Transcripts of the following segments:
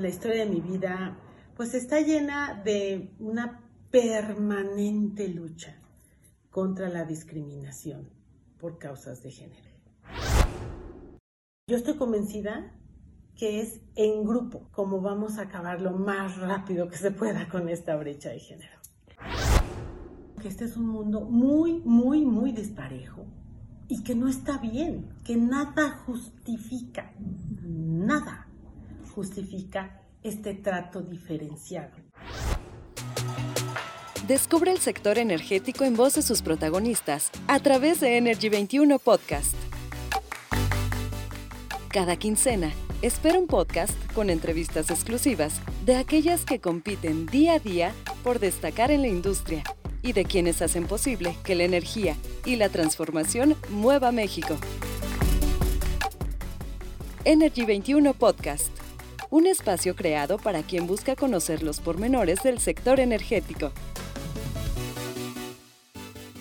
La historia de mi vida pues está llena de una permanente lucha contra la discriminación por causas de género. Yo estoy convencida que es en grupo como vamos a acabar lo más rápido que se pueda con esta brecha de género. Que este es un mundo muy, muy, muy disparejo y que no está bien, que nada justifica, nada justifica este trato diferenciado. Descubre el sector energético en voz de sus protagonistas a través de Energy 21 Podcast. Cada quincena, espera un podcast con entrevistas exclusivas de aquellas que compiten día a día por destacar en la industria y de quienes hacen posible que la energía y la transformación mueva México. Energy 21 Podcast un espacio creado para quien busca conocer los pormenores del sector energético.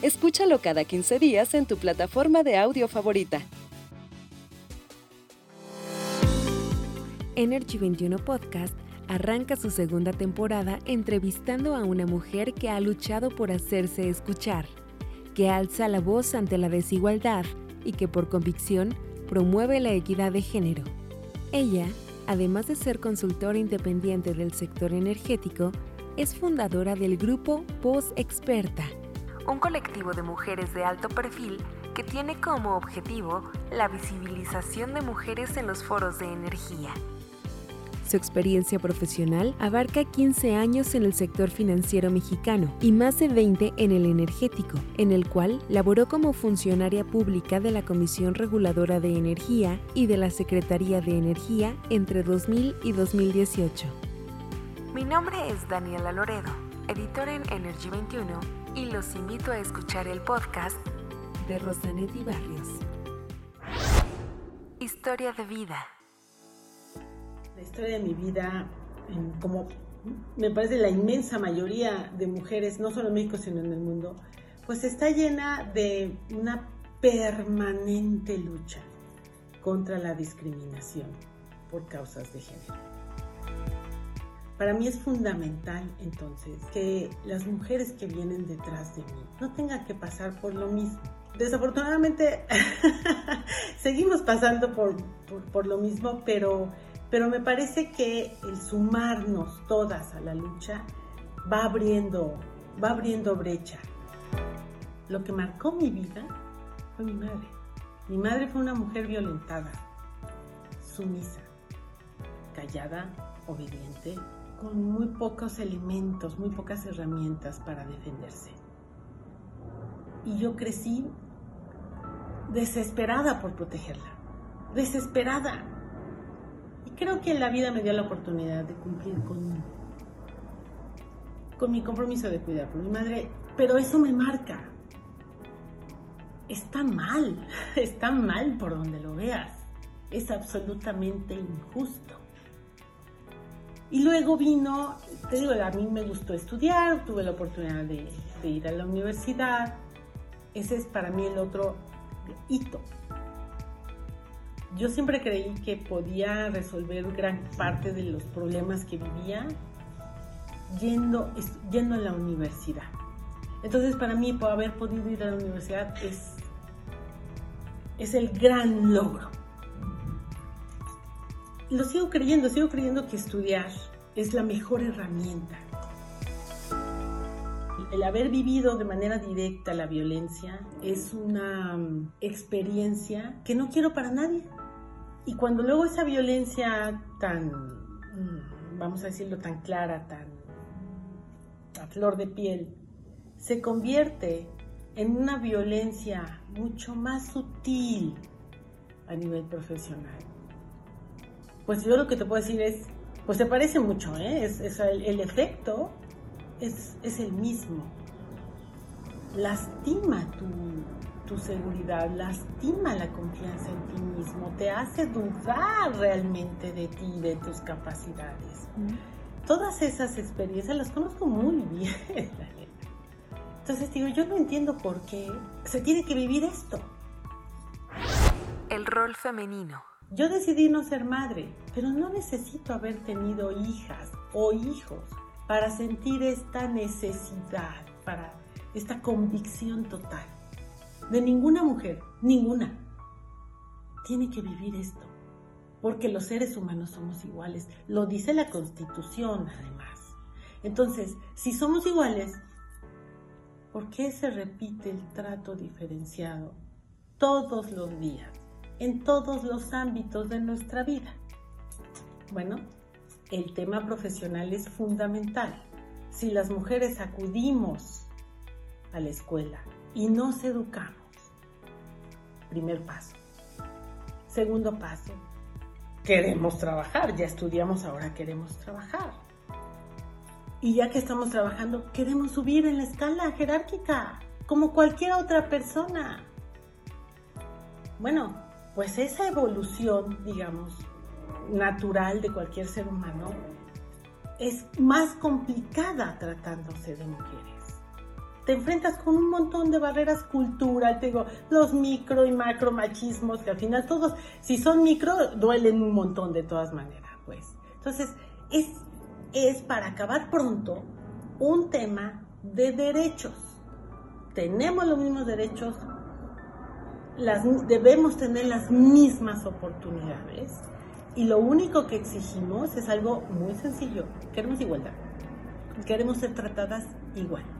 Escúchalo cada 15 días en tu plataforma de audio favorita. Energy 21 Podcast arranca su segunda temporada entrevistando a una mujer que ha luchado por hacerse escuchar, que alza la voz ante la desigualdad y que por convicción promueve la equidad de género. Ella además de ser consultora independiente del sector energético, es fundadora del grupo Voz Experta, un colectivo de mujeres de alto perfil que tiene como objetivo la visibilización de mujeres en los foros de energía. Su experiencia profesional abarca 15 años en el sector financiero mexicano y más de 20 en el energético, en el cual laboró como funcionaria pública de la Comisión Reguladora de Energía y de la Secretaría de Energía entre 2000 y 2018. Mi nombre es Daniela Loredo, editora en Energy 21, y los invito a escuchar el podcast de Rosanetti Barrios. Historia de vida. La historia de mi vida, como me parece la inmensa mayoría de mujeres, no solo en México, sino en el mundo, pues está llena de una permanente lucha contra la discriminación por causas de género. Para mí es fundamental entonces que las mujeres que vienen detrás de mí no tengan que pasar por lo mismo. Desafortunadamente seguimos pasando por, por lo mismo, pero pero me parece que el sumarnos todas a la lucha va abriendo, va abriendo brecha. Lo que marcó mi vida fue mi madre. Mi madre fue una mujer violentada, sumisa, callada, obediente, con muy pocos elementos, muy pocas herramientas para defenderse. Y yo crecí desesperada por protegerla, desesperada creo que la vida me dio la oportunidad de cumplir con, con mi compromiso de cuidar por mi madre, pero eso me marca. Está mal, está mal por donde lo veas. Es absolutamente injusto. Y luego vino, te digo, a mí me gustó estudiar, tuve la oportunidad de, de ir a la universidad. Ese es para mí el otro hito yo siempre creí que podía resolver gran parte de los problemas que vivía yendo, yendo a la universidad. Entonces para mí haber podido ir a la universidad es, es el gran logro. Lo sigo creyendo, sigo creyendo que estudiar es la mejor herramienta. El haber vivido de manera directa la violencia es una mm, experiencia que no quiero para nadie. Y cuando luego esa violencia tan, mm, vamos a decirlo, tan clara, tan a flor de piel, se convierte en una violencia mucho más sutil a nivel profesional. Pues yo lo que te puedo decir es, pues se parece mucho, ¿eh? el, efecto es, es el mismo. Lastima tu, tu seguridad, lastima la confianza en ti mismo, te hace dudar realmente de ti, de tus capacidades. Todas esas experiencias las conozco muy bien. Entonces digo, yo no entiendo por qué se tiene que vivir esto. El rol femenino. Yo decidí no ser madre, pero no necesito haber tenido hijas o hijos para sentir esta necesidad, para esta convicción total. De ninguna mujer, ninguna, tiene que vivir esto, porque los seres humanos somos iguales. Lo dice la Constitución, además. Entonces, si somos iguales, ¿por qué se repite el trato diferenciado todos los días, en todos los ámbitos de nuestra vida? Bueno, el tema profesional es fundamental. Si las mujeres acudimos a la escuela y nos educamos, primer paso. Segundo paso, queremos trabajar, ya estudiamos, ahora queremos trabajar. Y ya que estamos trabajando, queremos subir en la escala jerárquica, como cualquier otra persona. Bueno, pues esa evolución, digamos, natural de cualquier ser humano es más complicada tratándose de mujeres. Te enfrentas con un montón de barreras culturales, digo, los micro y macro machismos, que al final todos, si son micro, duelen un montón de todas maneras, pues. Entonces, es, es para acabar pronto un tema de derechos. Tenemos los mismos derechos, las, debemos tener las mismas oportunidades y lo único que exigimos es algo muy sencillo. Queremos igualdad. Queremos ser tratadas igual.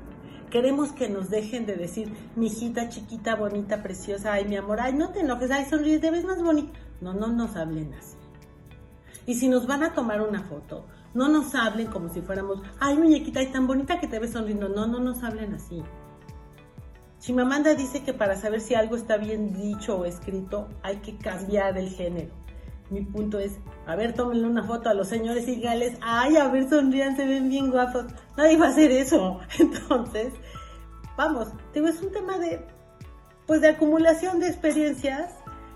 Queremos que nos dejen de decir, mi hijita chiquita, bonita, preciosa, ay, mi amor, ay, no te enojes, ay, sonríe, te ves más bonita. No, no nos hablen así. Y si nos van a tomar una foto, no nos hablen como si fuéramos, ay, muñequita, ay, tan bonita que te ves sonriendo. No, no nos hablen así. Chimamanda dice que para saber si algo está bien dicho o escrito, hay que cambiar el género mi punto es, a ver, tómenle una foto a los señores y gales, ay, a ver, sonrían, se ven bien guapos. Nadie va a hacer eso. Entonces, vamos, digo, es un tema de, pues, de acumulación de experiencias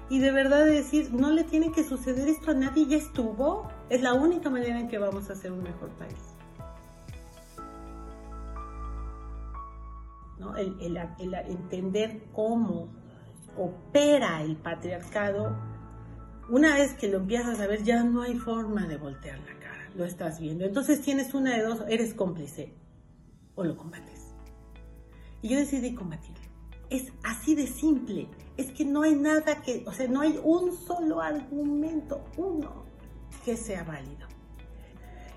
y de verdad de decir, no le tiene que suceder esto a nadie, ya estuvo. Es la única manera en que vamos a ser un mejor país. ¿No? el, el entender cómo opera el patriarcado una vez que lo empiezas a ver, ya no hay forma de voltear la cara, lo estás viendo. Entonces tienes una de dos, eres cómplice o lo combates. Y yo decidí combatirlo. Es así de simple. Es que no hay nada que, o sea, no hay un solo argumento, uno, que sea válido.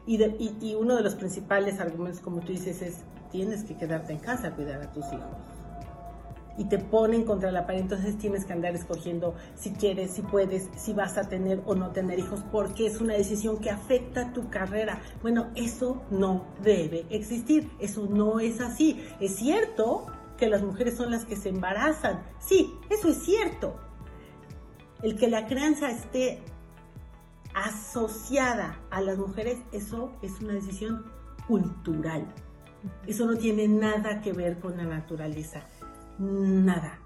Y, uno de los principales argumentos, como tú dices, es tienes que quedarte en casa a cuidar a tus hijos y te ponen contra la pared, entonces tienes que andar escogiendo si quieres, si puedes, si vas a tener o no tener hijos, porque es una decisión que afecta tu carrera. Bueno, eso no debe existir, eso no es así. Es cierto que las mujeres son las que se embarazan, sí, eso es cierto. El que la crianza esté asociada a las mujeres, eso es una decisión cultural. Eso no tiene nada que ver con la naturaleza nada.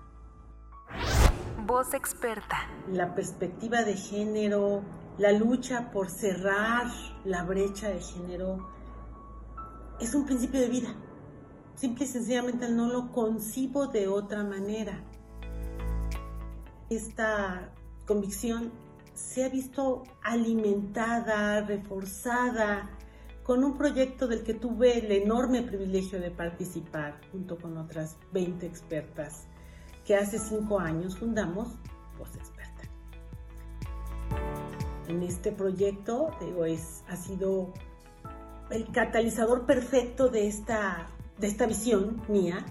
Voz experta. La perspectiva de género, la lucha por cerrar la brecha de género, es un principio de vida. Simple y sencillamente no lo concibo de otra manera. Esta convicción se ha visto alimentada, reforzada con un proyecto del que tuve el enorme privilegio de participar junto con otras 20 expertas que hace cinco años fundamos Voz Experta. En este proyecto, digo, es, ha sido el catalizador perfecto de esta, de esta visión mía,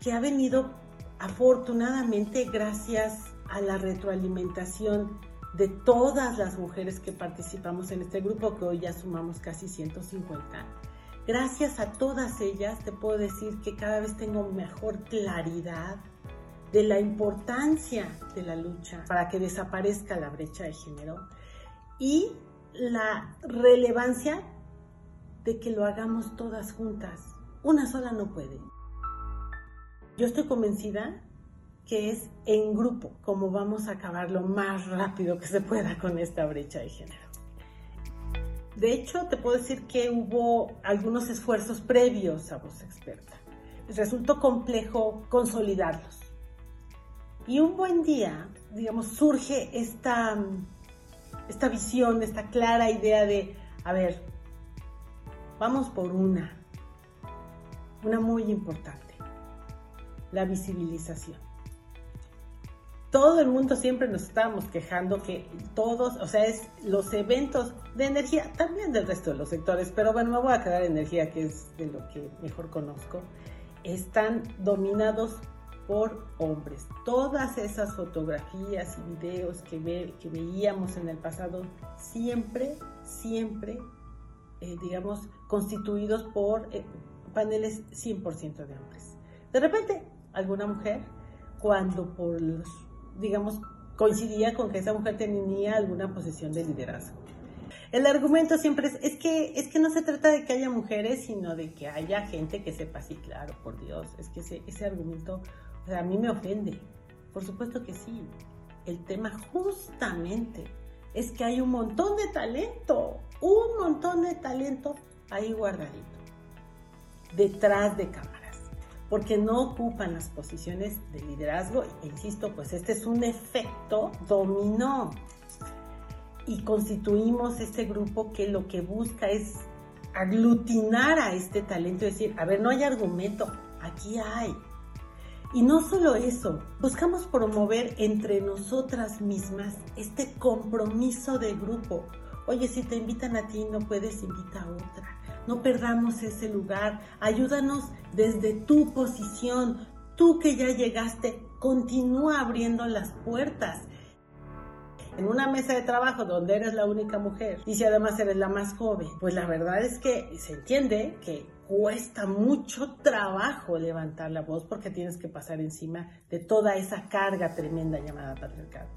que ha venido afortunadamente gracias a la retroalimentación de todas las mujeres que participamos en este grupo, que hoy ya sumamos casi 150. Gracias a todas ellas te puedo decir que cada vez tengo mejor claridad de la importancia de la lucha para que desaparezca la brecha de género y la relevancia de que lo hagamos todas juntas. Una sola no puede. Yo estoy convencida que es en grupo, como vamos a acabar lo más rápido que se pueda con esta brecha de género. De hecho, te puedo decir que hubo algunos esfuerzos previos a Voz Experta. Resultó complejo consolidarlos. Y un buen día, digamos, surge esta, esta visión, esta clara idea de, a ver, vamos por una, una muy importante, la visibilización todo el mundo siempre nos estábamos quejando que todos, o sea, es los eventos de energía, también del resto de los sectores, pero bueno, me voy a quedar energía, que es de lo que mejor conozco, están dominados por hombres. Todas esas fotografías y videos que, que veíamos en el pasado, siempre, siempre, eh, digamos, constituidos por eh, paneles 100% de hombres. De repente, alguna mujer, cuando por los digamos, coincidía con que esa mujer tenía alguna posición de liderazgo. El argumento siempre es, es que, es que no se trata de que haya mujeres, sino de que haya gente que sepa, sí, claro, por Dios, es que ese, ese argumento a mí me ofende. Por supuesto que sí. El tema justamente es que hay un montón de talento, un montón de talento ahí guardadito, detrás de cámara porque no ocupan las posiciones de liderazgo. E insisto, pues este es un efecto dominó. Y constituimos este grupo que lo que busca es aglutinar a este talento y decir, a ver, no hay argumento, aquí hay. Y no solo eso, buscamos promover entre nosotras mismas este compromiso de grupo. Oye, si te invitan a ti, no puedes invitar a otra no perdamos ese lugar. Ayúdanos desde tu posición. Tú que ya llegaste, continúa abriendo las puertas. En una mesa de trabajo donde eres la única mujer y si además eres la más joven, pues la verdad es que se entiende que cuesta mucho trabajo levantar la voz porque tienes que pasar encima de toda esa carga tremenda llamada patriarcado.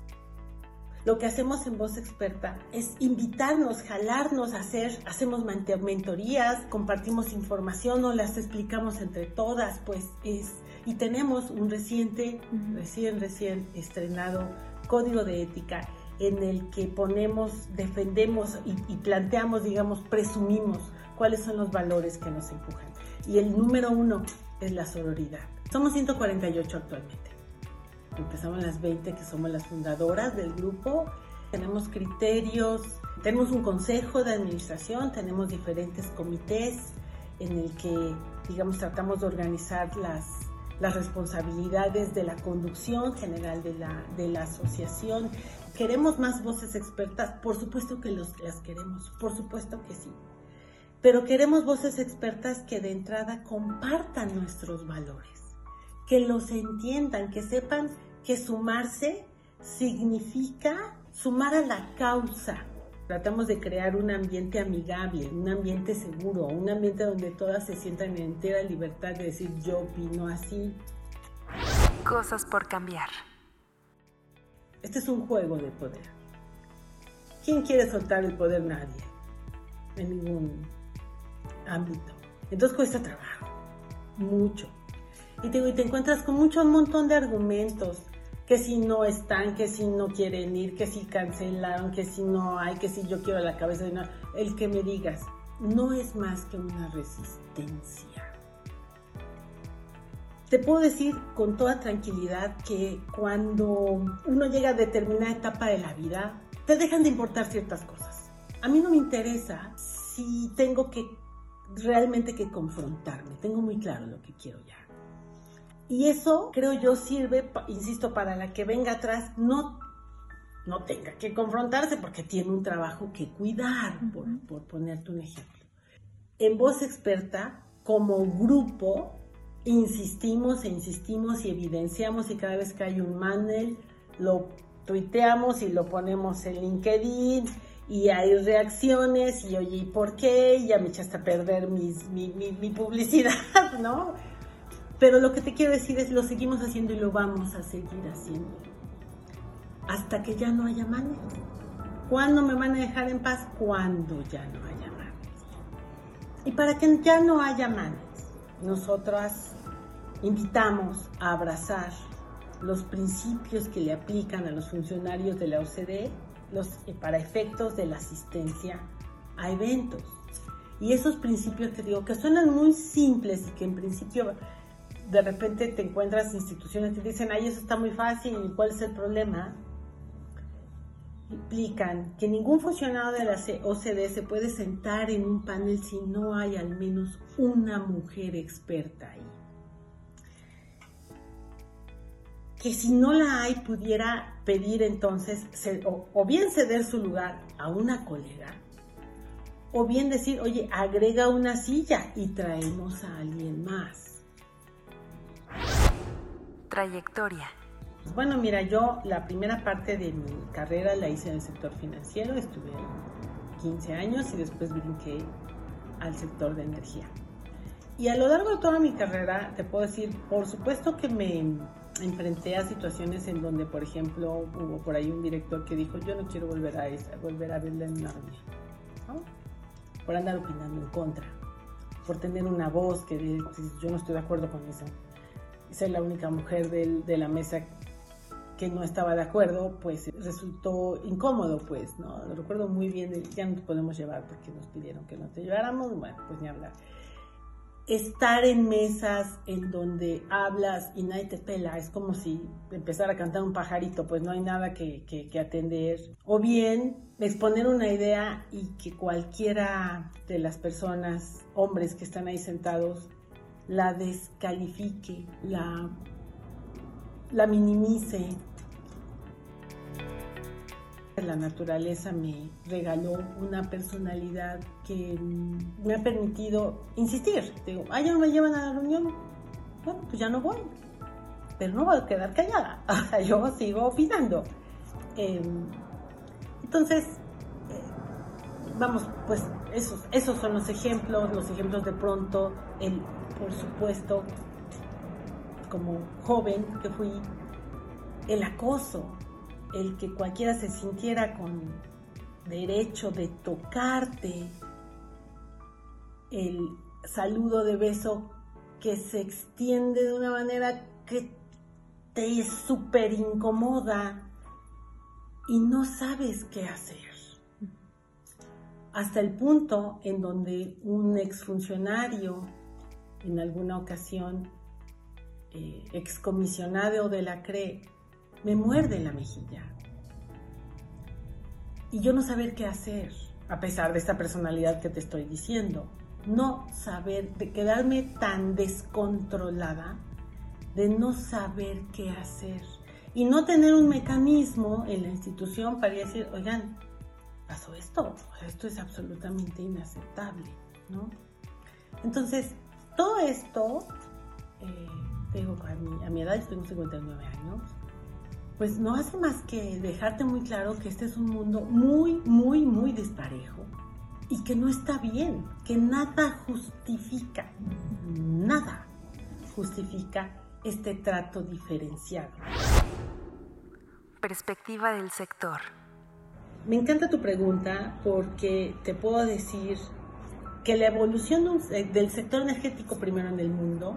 Lo que hacemos en Voz Experta es invitarnos, jalarnos a hacer, hacemos mentorías, compartimos información o las explicamos entre todas, pues es, y tenemos un reciente, recién, recién estrenado código de ética en el que ponemos, defendemos y, y planteamos, digamos, presumimos cuáles son los valores que nos empujan. Y el número uno es la sororidad. Somos 148 actualmente empezamos las 20 que somos las fundadoras del grupo. Tenemos criterios, tenemos un consejo de administración, tenemos diferentes comités en el que, digamos, tratamos de organizar las, las responsabilidades de la conducción general de la, de la asociación. ¿Queremos más voces expertas? Por supuesto que los, las queremos, por supuesto que sí. Pero queremos voces expertas que de entrada compartan nuestros valores, que los entiendan, que sepan que sumarse significa sumar a la causa. Tratamos de crear un ambiente amigable, un ambiente seguro, un ambiente donde todas se sientan en entera libertad de decir yo opino así. Cosas por cambiar. Este es un juego de poder. ¿Quién quiere soltar el poder? Nadie. En ningún ámbito. Entonces cuesta trabajo. Mucho. Y te, y te encuentras con mucho un montón de argumentos que si no están, que si no quieren ir, que si cancelaron, que si no hay, que si yo quiero la cabeza de una... El que me digas, no es más que una resistencia. Te puedo decir con toda tranquilidad que cuando uno llega a determinada etapa de la vida, te dejan de importar ciertas cosas. A mí no me interesa si tengo que realmente que confrontarme. Tengo muy claro lo que quiero ya. Y eso, creo yo, sirve, insisto, para la que venga atrás no, no tenga que confrontarse porque tiene un trabajo que cuidar, por, por ponerte un ejemplo. En Voz Experta, como grupo, insistimos e insistimos y evidenciamos y cada vez que hay un manual, lo tuiteamos y lo ponemos en LinkedIn y hay reacciones y oye, ¿y por qué? ya me echaste a perder mis, mi, mi, mi publicidad, ¿no? Pero lo que te quiero decir es, lo seguimos haciendo y lo vamos a seguir haciendo. Hasta que ya no haya manes. ¿Cuándo me van a dejar en paz? Cuando ya no haya manes. Y para que ya no haya manes, nosotras invitamos a abrazar los principios que le aplican a los funcionarios de la OCDE los, eh, para efectos de la asistencia a eventos. Y esos principios que digo que suenan muy simples y que en principio de repente te encuentras instituciones que dicen, ay, eso está muy fácil, ¿cuál es el problema? Implican que ningún funcionario de la OCDE se puede sentar en un panel si no hay al menos una mujer experta ahí. Que si no la hay, pudiera pedir entonces o bien ceder su lugar a una colega o bien decir, oye, agrega una silla y traemos a alguien más. Trayectoria. Bueno, mira, yo la primera parte de mi carrera la hice en el sector financiero, estuve 15 años y después brinqué al sector de energía. Y a lo largo de toda mi carrera, te puedo decir, por supuesto que me enfrenté a situaciones en donde, por ejemplo, hubo por ahí un director que dijo, yo no quiero volver a, esa, volver a verla en una reunión. ¿no? por andar opinando en contra, por tener una voz que yo no estoy de acuerdo con eso. Ser la única mujer de, la mesa que no estaba de acuerdo, pues resultó incómodo, pues, ¿no? Lo recuerdo muy bien, ya no te podemos llevar porque nos pidieron que no te lleváramos, bueno, pues ni hablar estar en mesas en donde hablas y nadie te pela, es como si empezara a cantar un pajarito, pues no hay nada que, atender. O bien exponer una idea y que cualquiera de las personas, hombres que están ahí sentados, la descalifique, la, la minimice, la naturaleza me regaló una personalidad que me ha permitido insistir. Digo, ah, ya no me llevan a la reunión. Bueno, pues ya no voy. Pero no voy a quedar callada. Yo sigo opinando. Em, entonces, eh, vamos, pues esos, esos son los ejemplos, los ejemplos de pronto, el, por supuesto, como joven que fui, el acoso, el que cualquiera se sintiera con derecho de tocarte, el saludo de beso que se extiende de una manera que te súper incomoda y no sabes qué hacer. Hasta el punto en donde un exfuncionario, en alguna ocasión, eh, excomisionado de la CRE, me muerde la mejilla. Y yo no saber qué hacer, a pesar de esta personalidad que te estoy diciendo. No saber, de quedarme tan descontrolada, de no saber qué hacer. Y no tener un mecanismo en la institución para decir, oigan, pasó esto, esto es absolutamente inaceptable, ¿no? Entonces, todo esto, eh, tengo a mi, a mi edad, tengo 59 años, pues no hace más que dejarte muy claro que este es un mundo muy, muy, muy disparejo y que no está bien, que nada justifica, nada justifica este trato diferenciado. Perspectiva del sector. Me encanta tu pregunta porque te puedo decir que la evolución del sector energético primero en el mundo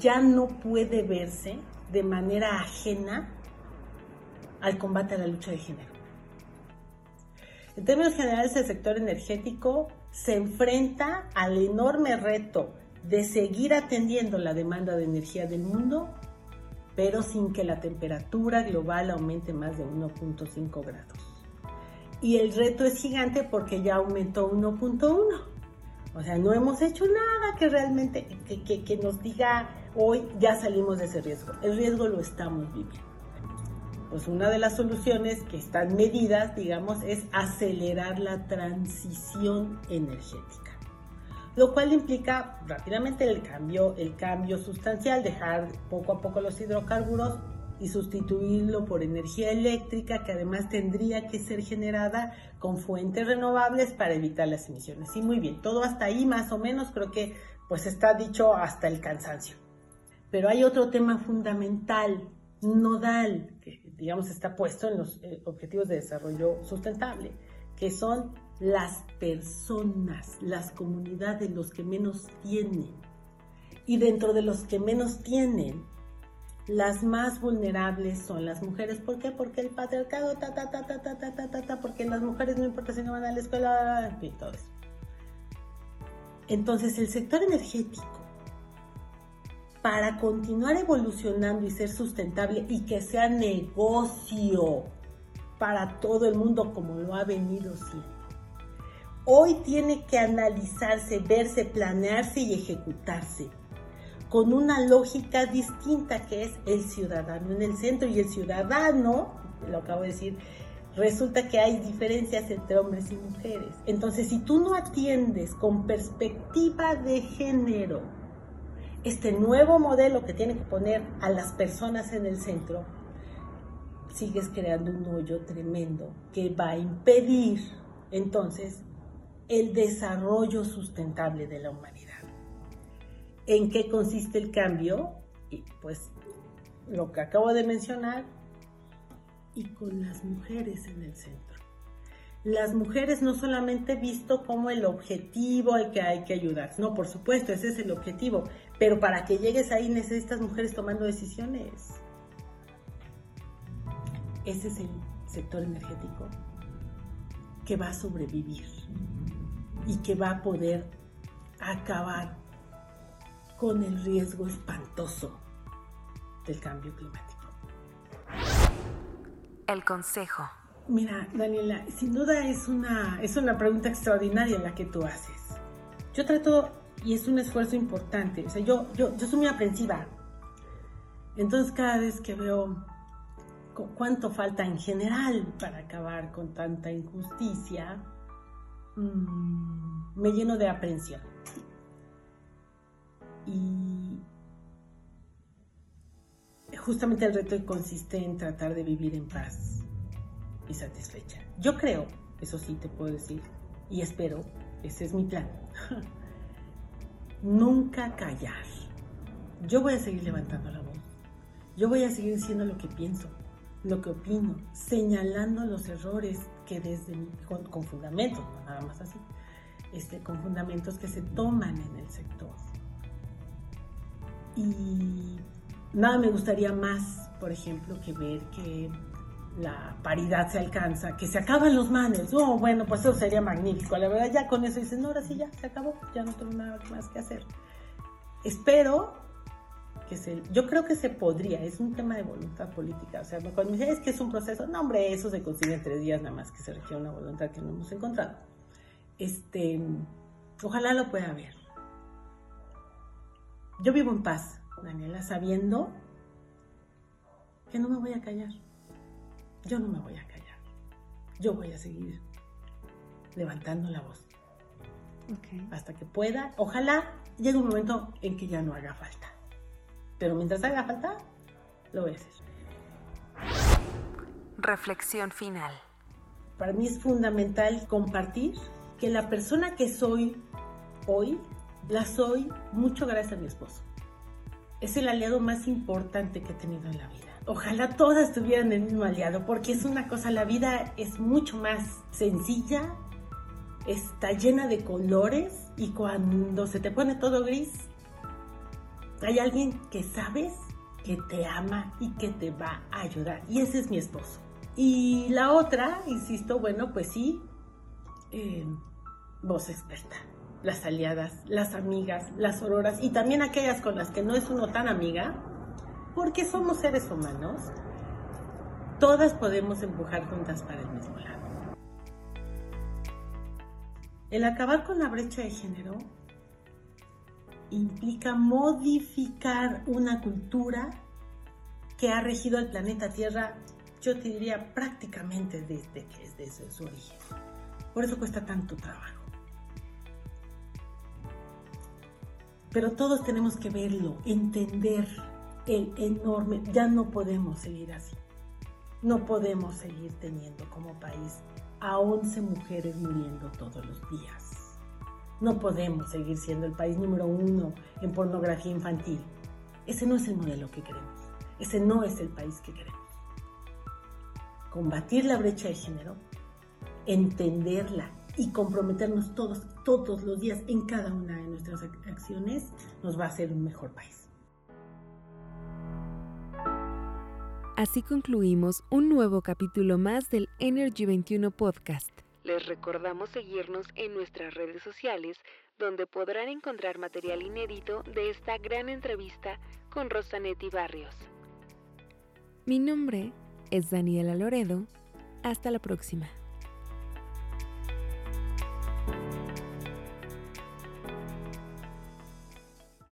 ya no puede verse de manera ajena al combate a la lucha de género. En términos generales, el sector energético se enfrenta al enorme reto de seguir atendiendo la demanda de energía del mundo, pero sin que la temperatura global aumente más de 1.5 grados. Y el reto es gigante porque ya aumentó 1.1. O sea, no hemos hecho nada que realmente, que, nos diga hoy ya salimos de ese riesgo. El riesgo lo estamos viviendo. Pues una de las soluciones que están medidas, digamos, es acelerar la transición energética. Lo cual implica rápidamente el cambio, el cambio sustancial, dejar poco a poco los hidrocarburos y sustituirlo por energía eléctrica que además tendría que ser generada con fuentes renovables para evitar las emisiones. Sí, muy bien, todo hasta ahí más o menos creo que pues está dicho hasta el cansancio. Pero hay otro tema fundamental, nodal, que digamos está puesto en los eh, objetivos de desarrollo sustentable, que son las personas, las comunidades, los que menos tienen. Y dentro de los que menos tienen, las más vulnerables son las mujeres. ¿Por qué? Porque el patriarcado, ta, ta, ta, ta, ta, ta, ta, ta, ta porque las mujeres no importa si no van a la escuela, fin, todo eso. Entonces el sector energético, para continuar evolucionando y ser sustentable y que sea negocio para todo el mundo como lo ha venido siendo, hoy tiene que analizarse, verse, planearse y ejecutarse con una lógica distinta que es el ciudadano en el centro y el ciudadano, lo acabo de decir, resulta que hay diferencias entre hombres y mujeres. Entonces, si tú no atiendes con perspectiva de género este nuevo modelo que tiene que poner a las personas en el centro, sigues creando un hoyo tremendo que va a impedir entonces el desarrollo sustentable de la humanidad. ¿En qué consiste el cambio? Y pues lo que acabo de mencionar, y con las mujeres en el centro. Las mujeres no solamente visto como el objetivo al que hay que ayudar, no, por supuesto, ese es el objetivo, pero para que llegues ahí necesitas mujeres tomando decisiones. Ese es el sector energético que va a sobrevivir y que va a poder acabar con el riesgo espantoso del cambio climático. El consejo. Mira, Daniela, sin duda es una, es una pregunta extraordinaria la que tú haces. Yo trato, y es un esfuerzo importante, o sea, yo, yo, yo soy muy aprensiva. Entonces cada vez que veo cuánto falta en general para acabar con tanta injusticia, mm, me lleno de aprensión. Y justamente el reto consiste en tratar de vivir en paz y satisfecha. Yo creo, eso sí te puedo decir, y espero, ese es mi plan, nunca callar. Yo voy a seguir levantando la voz. Yo voy a seguir diciendo lo que pienso, lo que opino, señalando los errores que desde con, con fundamentos, nada más así, este, con fundamentos que se toman en el sector. Y Nada me gustaría más, por ejemplo, que ver que la paridad se alcanza, que se acaban los manes. Oh, bueno, pues eso sería magnífico. La verdad, ya con eso dicen, no, ahora sí ya, se acabó, ya no tengo nada más que hacer. Espero que se, yo creo que se podría, es un tema de voluntad política. O sea, cuando me dicen, que es un proceso, no, hombre, eso se consigue en tres días nada más, que se requiere una voluntad que no hemos encontrado. Este, ojalá lo pueda ver. Yo vivo en paz, Daniela, sabiendo que no me voy a callar. Yo no me voy a callar. Yo voy a seguir levantando la voz. Hasta que pueda. Ojalá llegue un momento en que ya no haga falta. Pero mientras haga falta, lo voy a hacer. Reflexión final. Para mí es fundamental compartir que la persona que soy hoy, la soy mucho gracias a mi esposo es el aliado más importante que he tenido en la vida. Ojalá todas tuvieran el mismo aliado, porque es una cosa, la vida es mucho más sencilla, está llena de colores y cuando se te pone todo gris, hay alguien que sabes que te ama y que te va a ayudar. Y ese es mi esposo. Y la otra, insisto, bueno, pues sí, eh, voz experta las aliadas, las amigas, las auroras y también aquellas con las que no es uno tan amiga, porque somos seres humanos, todas podemos empujar juntas para el mismo lado. El acabar con la brecha de género implica modificar una cultura que ha regido al planeta Tierra, yo te diría prácticamente desde que es desde su origen. Por eso cuesta tanto trabajo. Pero todos tenemos que verlo, entender el enorme, ya no podemos seguir así. No podemos seguir teniendo como país a 11 mujeres muriendo todos los días. No podemos seguir siendo el país número uno en pornografía infantil. Ese no es el modelo que queremos. Ese no es el país que queremos. Combatir la brecha de género, entenderla y comprometernos todos, todos los días en cada una de nuestras acciones, nos va a hacer un mejor país. Así concluimos un nuevo capítulo más del Energy 21 Podcast. Les recordamos seguirnos en nuestras redes sociales, donde podrán encontrar material inédito de esta gran entrevista con Rosanetti Barrios. Mi nombre es Daniela Loredo. Hasta la próxima.